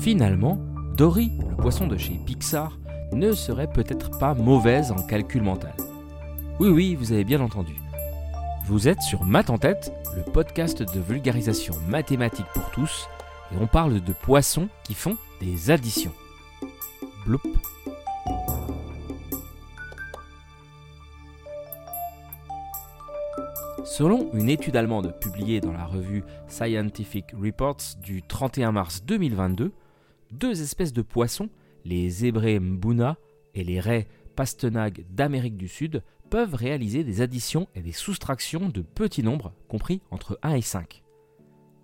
Finalement, Dory, le poisson de chez Pixar, ne serait peut-être pas mauvaise en calcul mental. Oui, oui, vous avez bien entendu. Vous êtes sur Math en tête, le podcast de vulgarisation mathématique pour tous, et on parle de poissons qui font des additions. Bloup. Selon une étude allemande publiée dans la revue Scientific Reports du 31 mars 2022, deux espèces de poissons, les zébrés mbuna et les raies pastenag d'Amérique du Sud, peuvent réaliser des additions et des soustractions de petits nombres, compris entre 1 et 5.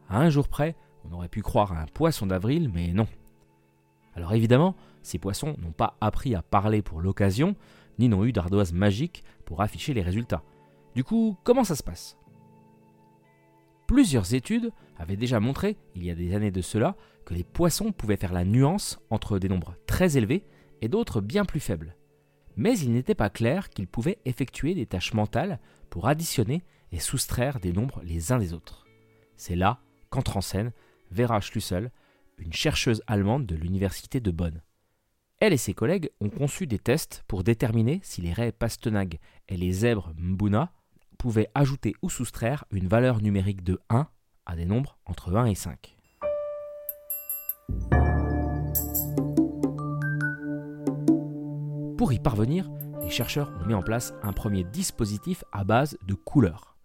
À un jour près, on aurait pu croire à un poisson d'avril, mais non. Alors évidemment, ces poissons n'ont pas appris à parler pour l'occasion, ni n'ont eu d'ardoise magique pour afficher les résultats. Du coup, comment ça se passe? Plusieurs études avaient déjà montré, il y a des années de cela, que les poissons pouvaient faire la nuance entre des nombres très élevés et d'autres bien plus faibles. Mais il n'était pas clair qu'ils pouvaient effectuer des tâches mentales pour additionner et soustraire des nombres les uns des autres. C'est là qu'entre en scène Vera Schlüssel, une chercheuse allemande de l'université de Bonn. Elle et ses collègues ont conçu des tests pour déterminer si les raies Pastenag et les zèbres Mbuna pouvaient ajouter ou soustraire une valeur numérique de 1 à des nombres entre 1 et 5. Pour y parvenir, les chercheurs ont mis en place un premier dispositif à base de couleurs.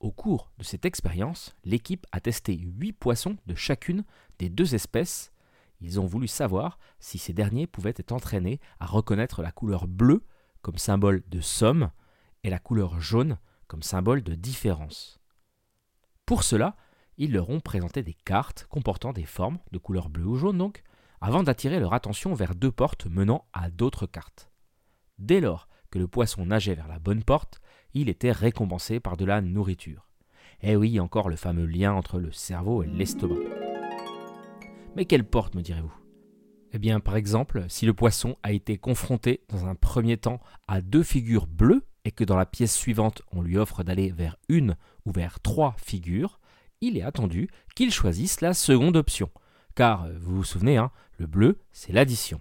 Au cours de cette expérience, l'équipe a testé 8 poissons de chacune des deux espèces. Ils ont voulu savoir si ces derniers pouvaient être entraînés à reconnaître la couleur bleue comme symbole de somme et la couleur jaune comme symbole de différence. Pour cela, ils leur ont présenté des cartes comportant des formes de couleur bleue ou jaune donc, avant d'attirer leur attention vers deux portes menant à d'autres cartes. Dès lors que le poisson nageait vers la bonne porte, il était récompensé par de la nourriture. Eh oui, encore le fameux lien entre le cerveau et l'estomac. Mais quelle porte, me direz-vous? Eh bien, par exemple, si le poisson a été confronté dans un premier temps à deux figures bleues et que dans la pièce suivante on lui offre d'aller vers une ou vers trois figures, il est attendu qu'il choisisse la seconde option. Car, euh, vous vous souvenez, hein, le bleu, c'est l'addition.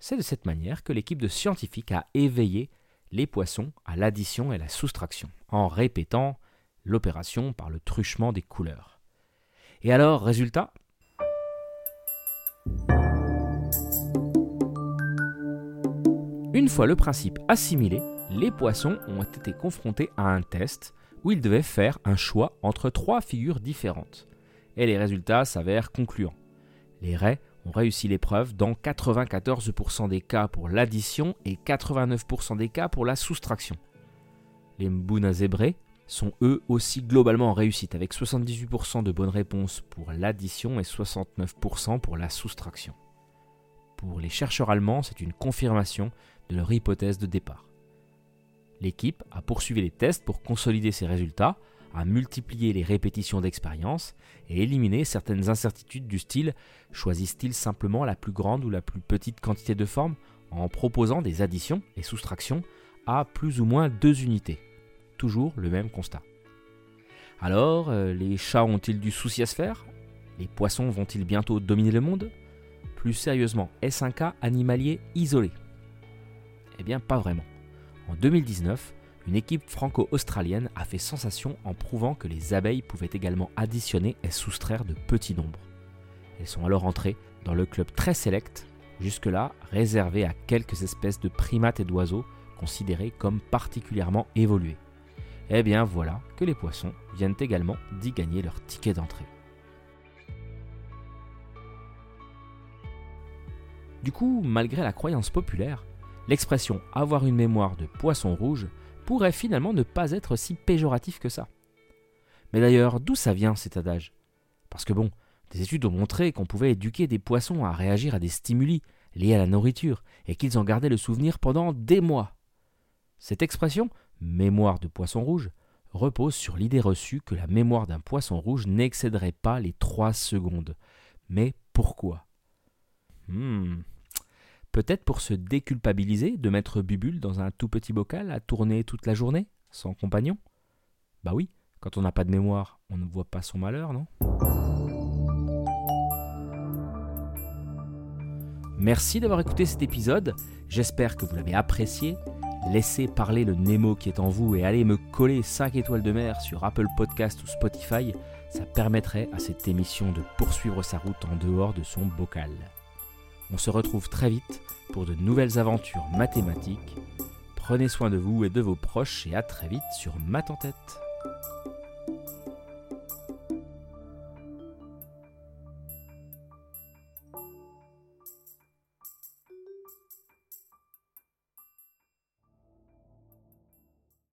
C'est de cette manière que l'équipe de scientifiques a éveillé les poissons à l'addition et la soustraction, en répétant l'opération par le truchement des couleurs. Et alors, résultat? Une fois le principe assimilé, les poissons ont été confrontés à un test où ils devaient faire un choix entre trois figures différentes. Et les résultats s'avèrent concluants. Les raies ont réussi l'épreuve dans 94% des cas pour l'addition et 89% des cas pour la soustraction. Les Mbuna zébrés sont eux aussi globalement en réussite avec 78% de bonnes réponses pour l'addition et 69% pour la soustraction. Pour les chercheurs allemands, c'est une confirmation de leur hypothèse de départ. L'équipe a poursuivi les tests pour consolider ses résultats, a multiplié les répétitions d'expérience et éliminer certaines incertitudes du style choisissent-ils simplement la plus grande ou la plus petite quantité de formes en proposant des additions et soustractions à plus ou moins deux unités? Toujours le même constat. Alors, euh, les chats ont-ils du souci à se faire? Les poissons vont-ils bientôt dominer le monde? Plus sérieusement, est-ce un cas animalier isolé? Eh bien, pas vraiment. En 2019, une équipe franco-australienne a fait sensation en prouvant que les abeilles pouvaient également additionner et soustraire de petits nombres. Elles sont alors entrées dans le club très sélect, jusque-là réservé à quelques espèces de primates et d'oiseaux considérés comme particulièrement évolués. Eh bien voilà que les poissons viennent également d'y gagner leur ticket d'entrée. Du coup, malgré la croyance populaire, l'expression avoir une mémoire de poisson rouge pourrait finalement ne pas être si péjoratif que ça. Mais d'ailleurs, d'où ça vient cet adage? Parce que bon, des études ont montré qu'on pouvait éduquer des poissons à réagir à des stimuli liés à la nourriture et qu'ils en gardaient le souvenir pendant des mois. Cette expression, mémoire de poisson rouge, repose sur l'idée reçue que la mémoire d'un poisson rouge n'excéderait pas les trois secondes. Mais pourquoi? Hmm, Peut-être pour se déculpabiliser de mettre Bubule dans un tout petit bocal à tourner toute la journée, sans compagnon? Bah oui, quand on n'a pas de mémoire, on ne voit pas son malheur, non? Merci d'avoir écouté cet épisode, j'espère que vous l'avez apprécié. Laissez parler le Nemo qui est en vous et allez me coller 5 étoiles de mer sur Apple Podcast ou Spotify, ça permettrait à cette émission de poursuivre sa route en dehors de son bocal. On se retrouve très vite pour de nouvelles aventures mathématiques. Prenez soin de vous et de vos proches et à très vite sur Math en tête.